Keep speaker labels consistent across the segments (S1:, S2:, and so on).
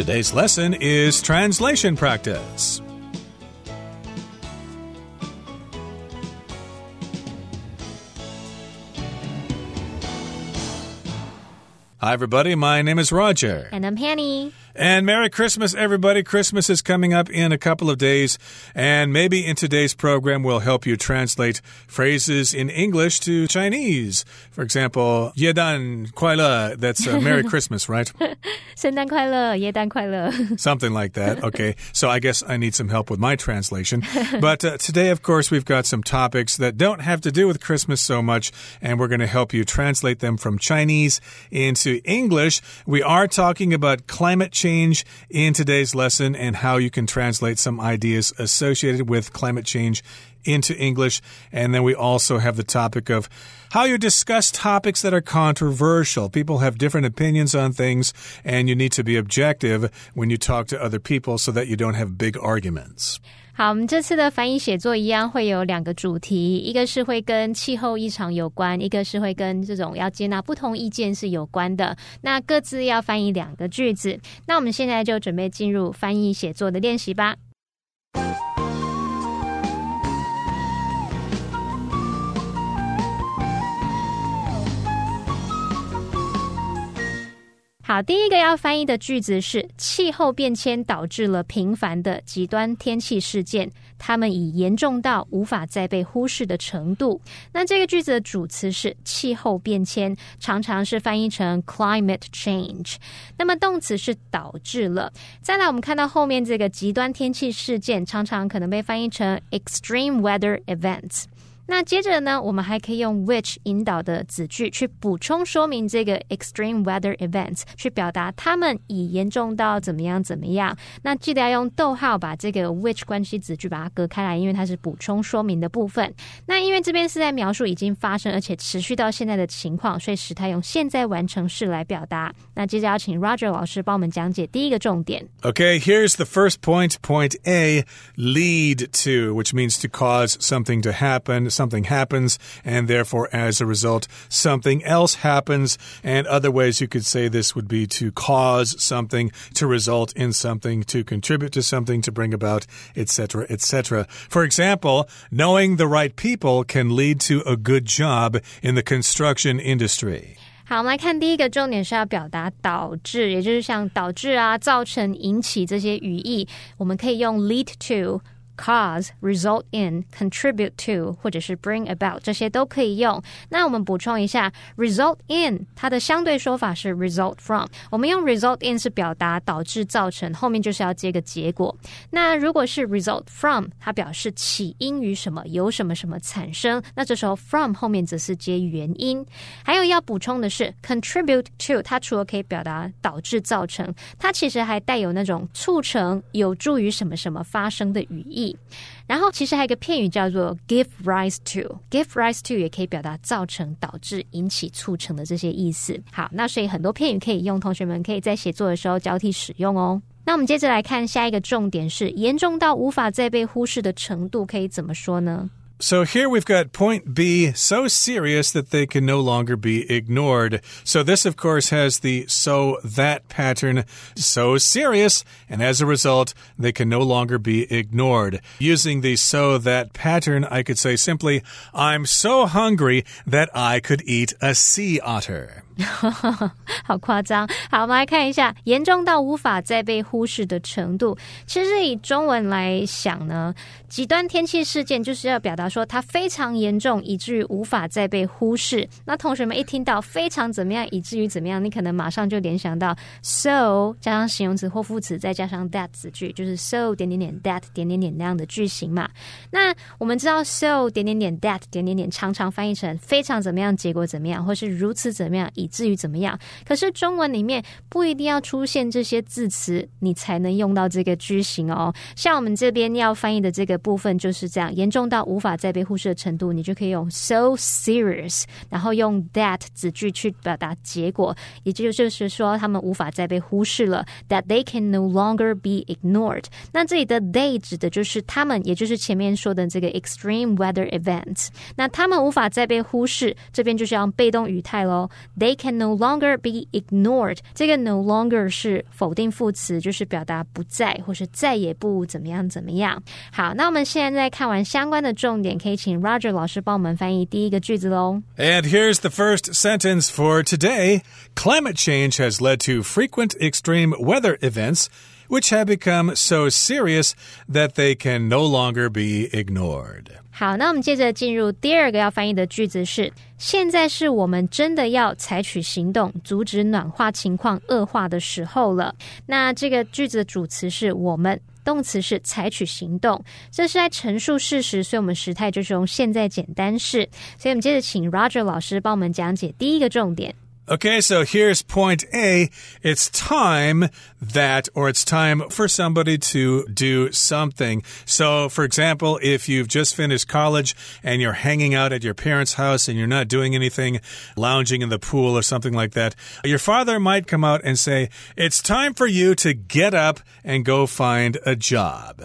S1: Today's lesson is translation practice. Hi, everybody. My name is Roger.
S2: And I'm Hanny.
S1: And Merry Christmas, everybody. Christmas is coming up in a couple of days, and maybe in today's program, we'll help you translate phrases in English to Chinese. For example, 耶诞快乐, that's uh, Merry Christmas, right?
S2: 圣诞快乐,耶诞快乐.
S1: Something like that. Okay, so I guess I need some help with my translation. But uh, today, of course, we've got some topics that don't have to do with Christmas so much, and we're going to help you translate them from Chinese into English. We are talking about climate change in today's lesson and how you can translate some ideas associated with climate change into English. And then we also have the topic of how you discuss topics that are controversial. People have different opinions on things, and you need to be objective when you talk to other people so that you don't have big arguments.
S2: 好，我们这次的翻译写作一样会有两个主题，一个是会跟气候异常有关，一个是会跟这种要接纳不同意见是有关的。那各自要翻译两个句子。那我们现在就准备进入翻译写作的练习吧。好，第一个要翻译的句子是：气候变迁导致了频繁的极端天气事件，它们已严重到无法再被忽视的程度。那这个句子的主词是气候变迁，常常是翻译成 climate change。那么动词是导致了。再来，我们看到后面这个极端天气事件，常常可能被翻译成 extreme weather events。那接着呢，我们还可以用 which 引导的子句去补充说明这个 extreme weather events，去表达它们已严重到怎么样怎么样。那记得要用逗号把这个 which 关系子句把它隔开来，因为它是补充说明的部分。那因为这边是在描述已经发生而且持续到现在的情况，所以使它用现在完成式来表达。那接着要请 Roger 老师帮我们讲解第一个重点。
S1: Okay, here's the first point. Point A, lead to, which means to cause something to happen something happens, and therefore, as a result, something else happens. And other ways you could say this would be to cause something, to result in something, to contribute to something, to bring about, etc., etc. For example, knowing the right people can lead to a good job in the construction industry.
S2: 好，我们来看第一个重点是要表达导致，也就是像导致啊、造成、引起这些语义，我们可以用 lead to。 cause、result in、contribute to 或者是 bring about 这些都可以用。那我们补充一下，result in 它的相对说法是 result from。我们用 result in 是表达导致、造成，后面就是要接个结果。那如果是 result from，它表示起因于什么，由什么什么产生。那这时候 from 后面则是接原因。还有要补充的是 contribute to，它除了可以表达导致、造成，它其实还带有那种促成、有助于什么什么发生的语义。然后其实还有一个片语叫做 give rise to，give rise to 也可以表达造成、导致、引起、促成的这些意思。好，那所以很多片语可以用，同学们可以在写作的时候交替使用哦。那我们接着来看下一个重点是严重到无法再被忽视的程度，可以怎么说呢
S1: ？So here we've got point B so serious that they can no longer be ignored. So this, of course, has the so that pattern so serious, and as a result, they can no longer be ignored. Using the so that pattern, I could say simply, I'm so hungry that I could eat a sea otter.
S2: 好夸张！好，我们来看一下严重到无法再被忽视的程度。其实以中文来想呢，极端天气事件就是要表达说它非常严重，以至于无法再被忽视。那同学们一听到非常怎么样，以至于怎么样，你可能马上就联想到 so 加上形容词或副词，再加上 that 子句，就是 so 点点点 that 点点点那样的句型嘛。那我们知道 so 点点点 that 点点点常常翻译成非常怎么样，结果怎么样，或是如此怎么样，以至于怎么样？可是中文里面不一定要出现这些字词，你才能用到这个句型哦。像我们这边要翻译的这个部分就是这样，严重到无法再被忽视的程度，你就可以用 so serious，然后用 that 子句去表达结果，也就就是说他们无法再被忽视了，that they can no longer be ignored。那这里的 they 指的就是他们，也就是前面说的这个 extreme weather events。那他们无法再被忽视，这边就是要用被动语态喽，they。they can no longer be ignored。这个 no longer 是否定副词，就是表达不再或是再也不怎么样怎么样。好，那我们现在看完相关的重点，可以请 Roger 老师帮我们翻译第一个句子喽。
S1: And here's the first sentence for today. Climate change has led to frequent extreme weather events Which have become so serious that they can no longer be ignored.
S2: 好，那我们接着进入第二个要翻译的句子是：现在是我们真的要采取行动，阻止暖化情况恶化的时候了。那这个句子的主词是我们，动词是采取行动，这是在陈述事实，所以我们时态就是用现在简单式。所以我们接着请 Roger 老师帮我们讲解第一个重点。
S1: Okay, so here's point A. It's time that, or it's time for somebody to do something. So, for example, if you've just finished college and you're hanging out at your parents' house and you're not doing anything, lounging in the pool or something like that, your father might come out and say, It's time for you to get up and go find a job.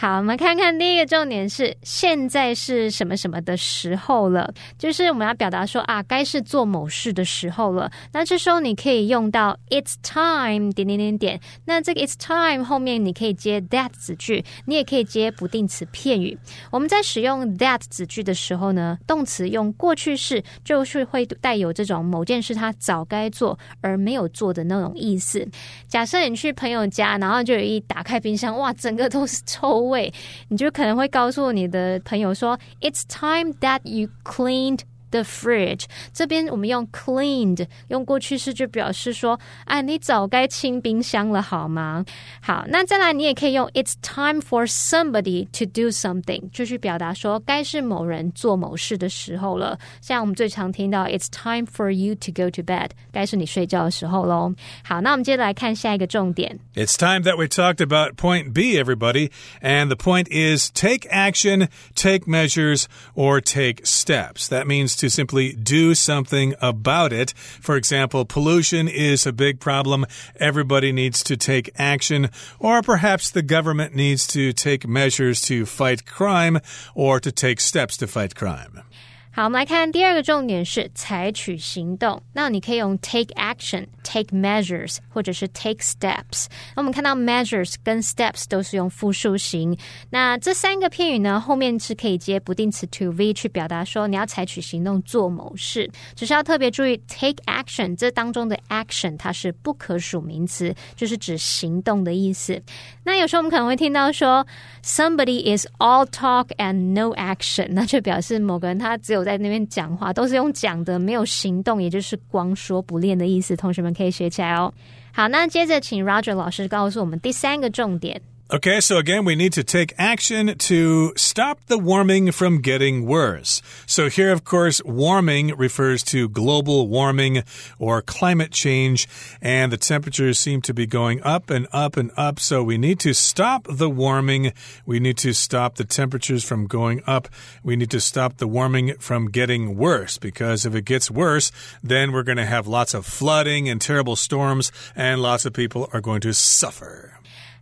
S2: 好，我们看看第一个重点是现在是什么什么的时候了，就是我们要表达说啊，该是做某事的时候了。那这时候你可以用到 it's time 点点点点。那这个 it's time 后面你可以接 that 子句，你也可以接不定词片语。我们在使用 that 子句的时候呢，动词用过去式，就是会带有这种某件事他早该做而没有做的那种意思。假设你去朋友家，然后就有一打开冰箱，哇，整个都是臭。味，你就可能会告诉你的朋友说：“It's time that you cleaned。” The fridge 这边我们用 cleaned 用过去式就表示说，哎，你早该清冰箱了，好吗？好，那再来你也可以用 It's time for somebody to do something，就去表达说该是某人做某事的时候了。像我们最常听到 It's time for you to go to bed，该是你睡觉的时候喽。好，那我们接着来看下一个重点。
S1: It's time that we talked about point B, everybody, and the point is take action, take measures, or take steps. That means to simply do something about it. For example, pollution is a big problem. Everybody needs to take action, or perhaps the government needs to take measures to fight crime or to take steps to fight crime.
S2: 好，我们来看第二个重点是采取行动。那你可以用 take action、take measures 或者是 take steps。那我们看到 measures 跟 steps 都是用复数形。那这三个片语呢，后面是可以接不定词 to v 去表达说你要采取行动做某事。只是要特别注意 take action 这当中的 action 它是不可数名词，就是指行动的意思。那有时候我们可能会听到说 somebody is all talk and no action，那就表示某个人他只有在那边讲话都是用讲的，没有行动，也就是光说不练的意思。同学们可以学起来哦。好，那接着请 Roger 老师告诉我们第三个重点。
S1: Okay, so again, we need to take action to stop the warming from getting worse. So here, of course, warming refers to global warming or climate change, and the temperatures seem to be going up and up and up. So we need to stop the warming. We need to stop the temperatures from going up. We need to stop the warming from getting worse because if it gets worse, then we're going to have lots of flooding and terrible storms, and lots of people are going to suffer.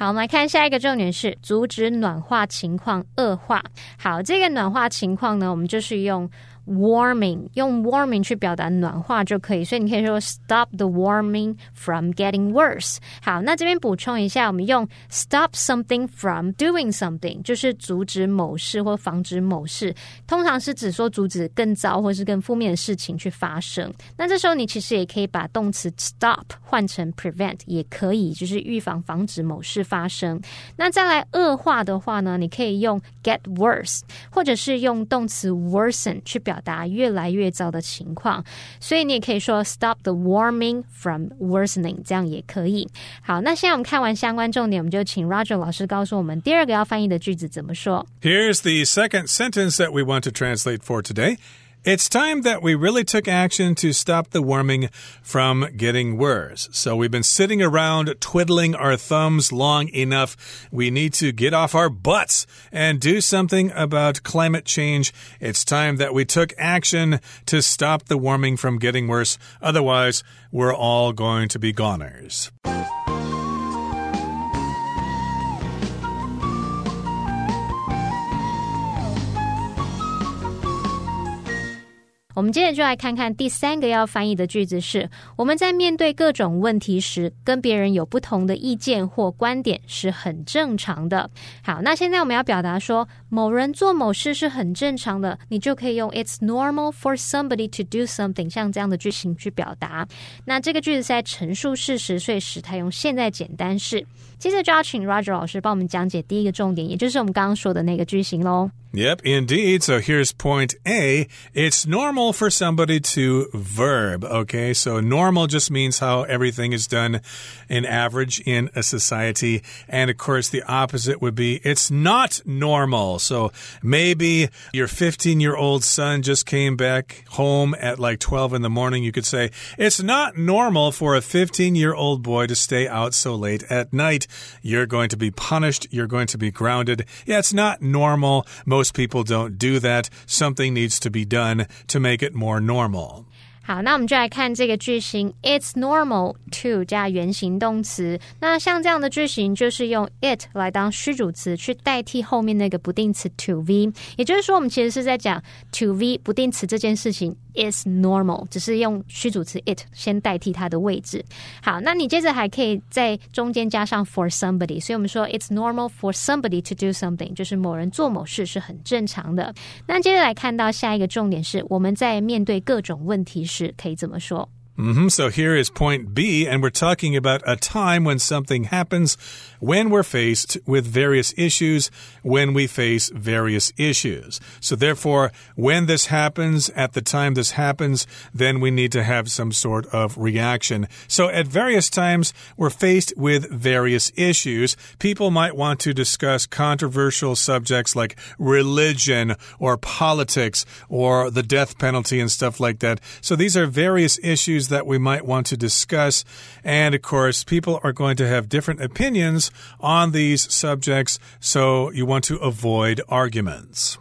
S2: 好，我们来看下一个重点是阻止暖化情况恶化。好，这个暖化情况呢，我们就是用。Warming 用 warming 去表达暖化就可以，所以你可以说 stop the warming from getting worse。好，那这边补充一下，我们用 stop something from doing something，就是阻止某事或防止某事，通常是指说阻止更糟或是更负面的事情去发生。那这时候你其实也可以把动词 stop 换成 prevent，也可以，就是预防、防止某事发生。那再来恶化的话呢，你可以用 get worse，或者是用动词 worsen 去表。表达越来越糟的情况，所以你也可以说 stop the warming from worsening，这样也可以。好，那现在我们看完相关重点，我们就请 Roger 老师告诉我们第二个要翻译的句子怎么说。
S1: Here's the second sentence that we want to translate for today. It's time that we really took action to stop the warming from getting worse. So we've been sitting around twiddling our thumbs long enough. We need to get off our butts and do something about climate change. It's time that we took action to stop the warming from getting worse. Otherwise, we're all going to be goners.
S2: 我们接着就来看看第三个要翻译的句子是：我们在面对各种问题时，跟别人有不同的意见或观点是很正常的。好，那现在我们要表达说某人做某事是很正常的，你就可以用 "It's normal for somebody to do something" 像这样的句型去表达。那这个句子在陈述事实，所以时态用现在简单式。接着就要请 Roger 老师帮我们讲解第一个重点，也就是我们刚刚说的那个句型喽。
S1: Yep, indeed. So here's point A. It's normal for somebody to verb. Okay, so normal just means how everything is done in average in a society. And of course, the opposite would be it's not normal. So maybe your 15 year old son just came back home at like 12 in the morning. You could say it's not normal for a 15 year old boy to stay out so late at night. You're going to be punished. You're going to be grounded. Yeah, it's not normal. Most people don't do that. Something needs to be done to make it more normal.
S2: 好，那我们就来看这个句型，It's normal to 加原形动词。那像这样的句型，就是用 it 来当虚主词，去代替后面那个不定词 to v。也就是说，我们其实是在讲 to v 不定词这件事情 is normal，只是用虚主词 it 先代替它的位置。好，那你接着还可以在中间加上 for somebody，所以我们说 It's normal for somebody to do something，就是某人做某事是很正常的。那接着来看到下一个重点是，我们在面对各种问题。是可以这么说。
S1: Mm -hmm. So here is point B, and we're talking about a time when something happens when we're faced with various issues, when we face various issues. So therefore, when this happens, at the time this happens, then we need to have some sort of reaction. So at various times, we're faced with various issues. People might want to discuss controversial subjects like religion or politics or the death penalty and stuff like that. So these are various issues that we might want to discuss. And of course, people are going to have different opinions on these subjects, so you want to avoid arguments.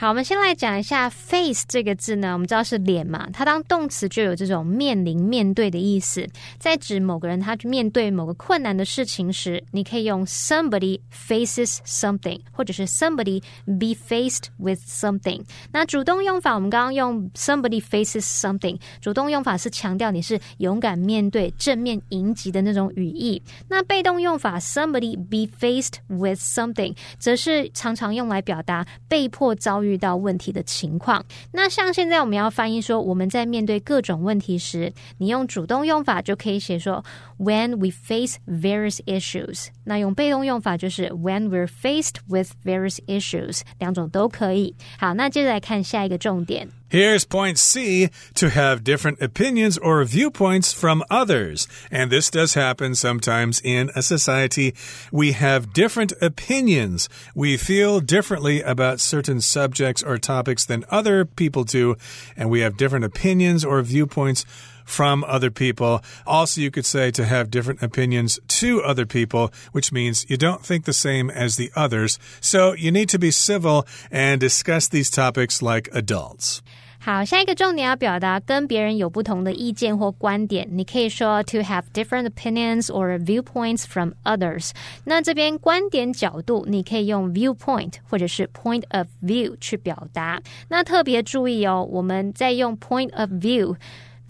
S2: 好，我们先来讲一下 face 这个字呢，我们知道是脸嘛，它当动词就有这种面临、面对的意思，在指某个人他去面对某个困难的事情时，你可以用 somebody faces something，或者是 somebody be faced with something。那主动用法，我们刚刚用 somebody faces something，主动用法是强调你是勇敢面对、正面迎击的那种语义。那被动用法 somebody be faced with something，则是常常用来表达被迫遭遇。遇到问题的情况，那像现在我们要翻译说，我们在面对各种问题时，你用主动用法就可以写说，when we face various issues。那用被动用法就是 when we're faced with various issues，两种都可以。好，那接着来看下一个重点。
S1: Here's point C to have different opinions or viewpoints from others. And this does happen sometimes in a society. We have different opinions. We feel differently about certain subjects or topics than other people do. And we have different opinions or viewpoints from other people. Also, you could say to have different opinions to other people, which means you don't think the same as the others. So you need to be civil and discuss these topics like adults.
S2: 好，下一个重点要表达跟别人有不同的意见或观点，你可以说 to have different opinions or viewpoints from others。那这边观点角度，你可以用 viewpoint 或者是 point of view 去表达。那特别注意哦，我们在用 point of view。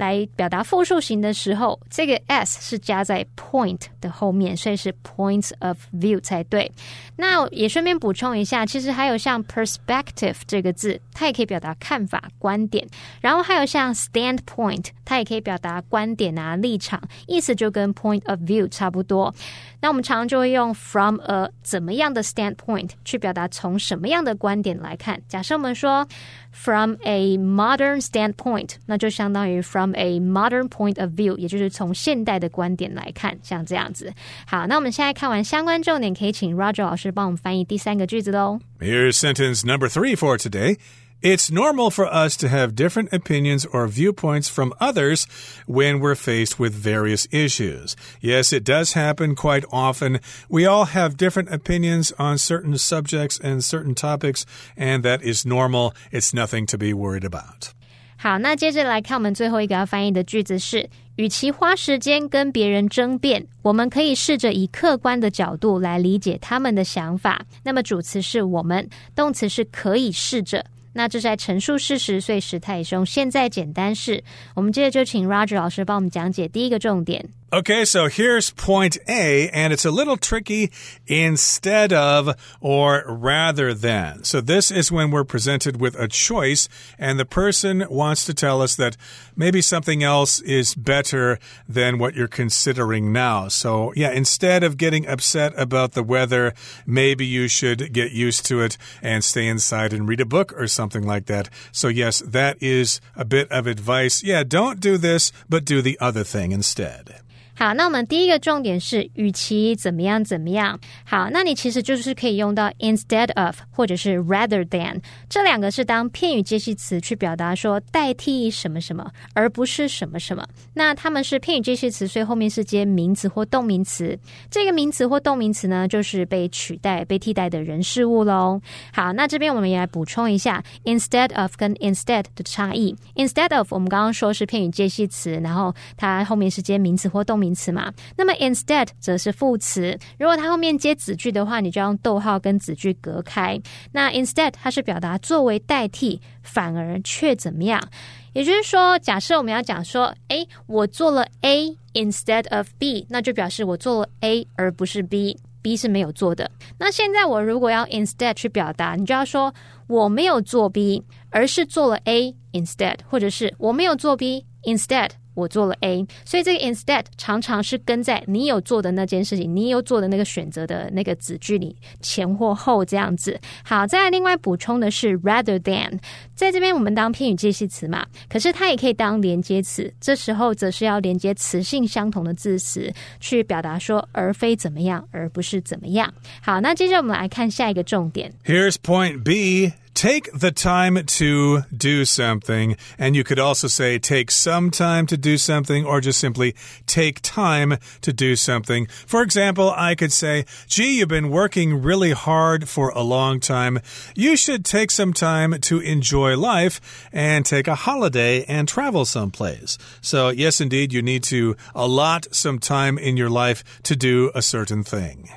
S2: 来表达复数型的时候，这个 s 是加在 point 的后面，所以是 points of view 才对。那也顺便补充一下，其实还有像 perspective 这个字，它也可以表达看法、观点。然后还有像 standpoint，它也可以表达观点啊、立场，意思就跟 point of view 差不多。那我们常常就会用 from a 怎么样的 standpoint 去表达从什么样的观点来看。假设我们说 from a modern standpoint，那就相当于 from a modern point of view，也就是从现代的观点来看，像这样子。好，那我们现在看完相关重点，可以请 Roger 老师帮我们翻译第三个句子喽。
S1: Here's sentence number three for today. It's normal for us to have different opinions or viewpoints from others when we're faced with various issues. Yes, it does happen quite often. We all have different opinions on certain subjects and certain topics, and that is normal. It's nothing to be worried about.
S2: 好，那接着来看我们最后一个要翻译的句子是：与其花时间跟别人争辩，我们可以试着以客观的角度来理解他们的想法。那么主词是我们，动词是可以试着。 那这是在陈述事实，所以时态也是用现在简单式。我们接着就请 Roger 老师帮我们讲解第一个重点。
S1: Okay, so here's point A, and it's a little tricky instead of or rather than. So this is when we're presented with a choice, and the person wants to tell us that maybe something else is better than what you're considering now. So, yeah, instead of getting upset about the weather, maybe you should get used to it and stay inside and read a book or something like that. So, yes, that is a bit of advice. Yeah, don't do this, but do the other thing instead.
S2: 好，那我们第一个重点是，与其怎么样怎么样。好，那你其实就是可以用到 instead of 或者是 rather than 这两个是当片语接系词去表达说代替什么什么，而不是什么什么。那它们是片语接系词，所以后面是接名词或动名词。这个名词或动名词呢，就是被取代、被替代的人事物喽。好，那这边我们也来补充一下 instead of 跟 instead 的差异。instead of 我们刚刚说是片语接系词，然后它后面是接名词或动名。名词嘛，那么 instead 则是副词。如果它后面接子句的话，你就用逗号跟子句隔开。那 instead 它是表达作为代替，反而却怎么样？也就是说，假设我们要讲说，哎，我做了 A instead of B，那就表示我做了 A 而不是 B，B 是没有做的。那现在我如果要 instead 去表达，你就要说我没有做 B，而是做了 A instead，或者是我没有做 B instead。我做了 A，所以这个 instead 常常是跟在你有做的那件事情，你有做的那个选择的那个子句里前或后这样子。好，再来另外补充的是 rather than，在这边我们当偏语介系词嘛，可是它也可以当连接词，这时候则是要连接词性相同的字词去表达说而非怎么样，而不是怎么样。好，那接着我们来看下一个重点。
S1: Here's point B. take the time to do something. And you could also say take some time to do something or just simply take time to do something. For example, I could say, gee, you've been working really hard for a long time. You should take some time to enjoy life and take a holiday and travel someplace. So, yes, indeed, you need to allot some time in your life to do a certain thing.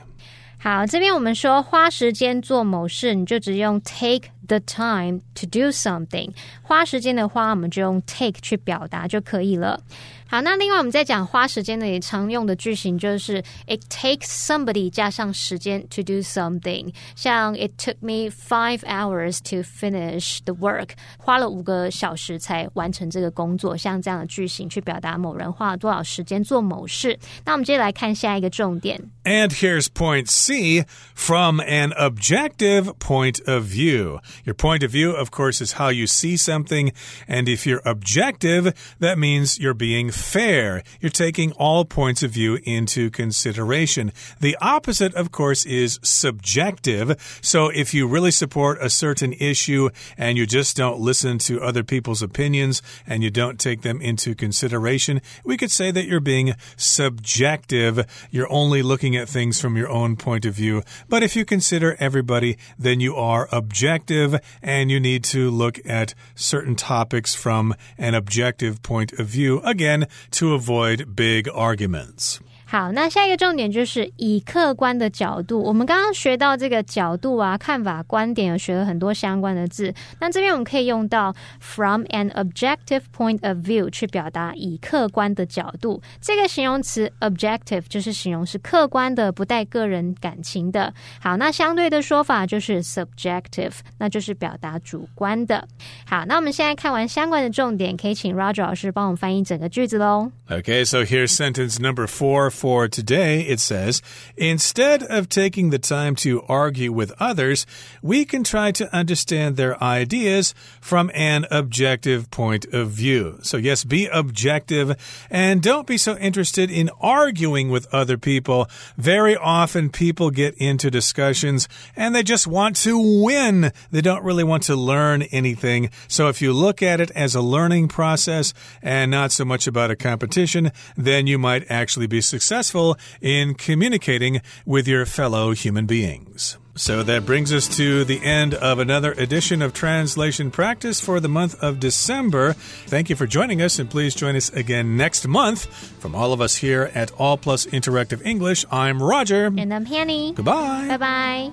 S2: 好，这边我们说花时间做某事，你就只用 take the time to do something。花时间的花，我们就用 take 去表达就可以了。好，那另外我们在讲花时间的也常用的句型就是 it takes somebody 加上时间 to do something，像 it took me five hours to finish the work，花了五个小时才完成这个工作，像这样的句型去表达某人花了多少时间做某事。那我们接着来看下一个重点。
S1: And here's point C from an objective point of view. Your point of view, of course, is how you see something. And if you're objective, that means you're being fair. You're taking all points of view into consideration. The opposite, of course, is subjective. So if you really support a certain issue and you just don't listen to other people's opinions and you don't take them into consideration, we could say that you're being subjective. You're only looking at things from your own point of view. But if you consider everybody, then you are objective and you need to look at certain topics from an objective point of view. Again, to avoid big arguments.
S2: 好，那下一个重点就是以客观的角度。我们刚刚学到这个角度啊、看法、观点，有学了很多相关的字。那这边我们可以用到 from an objective point of view 去表达以客观的角度。这个形容词 objective 就是形容是客观的，不带个人感情的。好，那相对的说法就是 subjective，那就是表达主观的。好，那我们现在看完相关的重点，可以请 Roger 老师帮我们翻译整个句子喽。
S1: Okay, so here's sentence number four. For today, it says, instead of taking the time to argue with others, we can try to understand their ideas from an objective point of view. So, yes, be objective and don't be so interested in arguing with other people. Very often, people get into discussions and they just want to win. They don't really want to learn anything. So, if you look at it as a learning process and not so much about a competition, then you might actually be successful successful in communicating with your fellow human beings. So that brings us to the end of another edition of Translation Practice for the month of December. Thank you for joining us, and please join us again next month. From all of us here at All Plus Interactive English, I'm Roger.
S2: And I'm Hanny.
S1: Goodbye.
S2: Bye bye.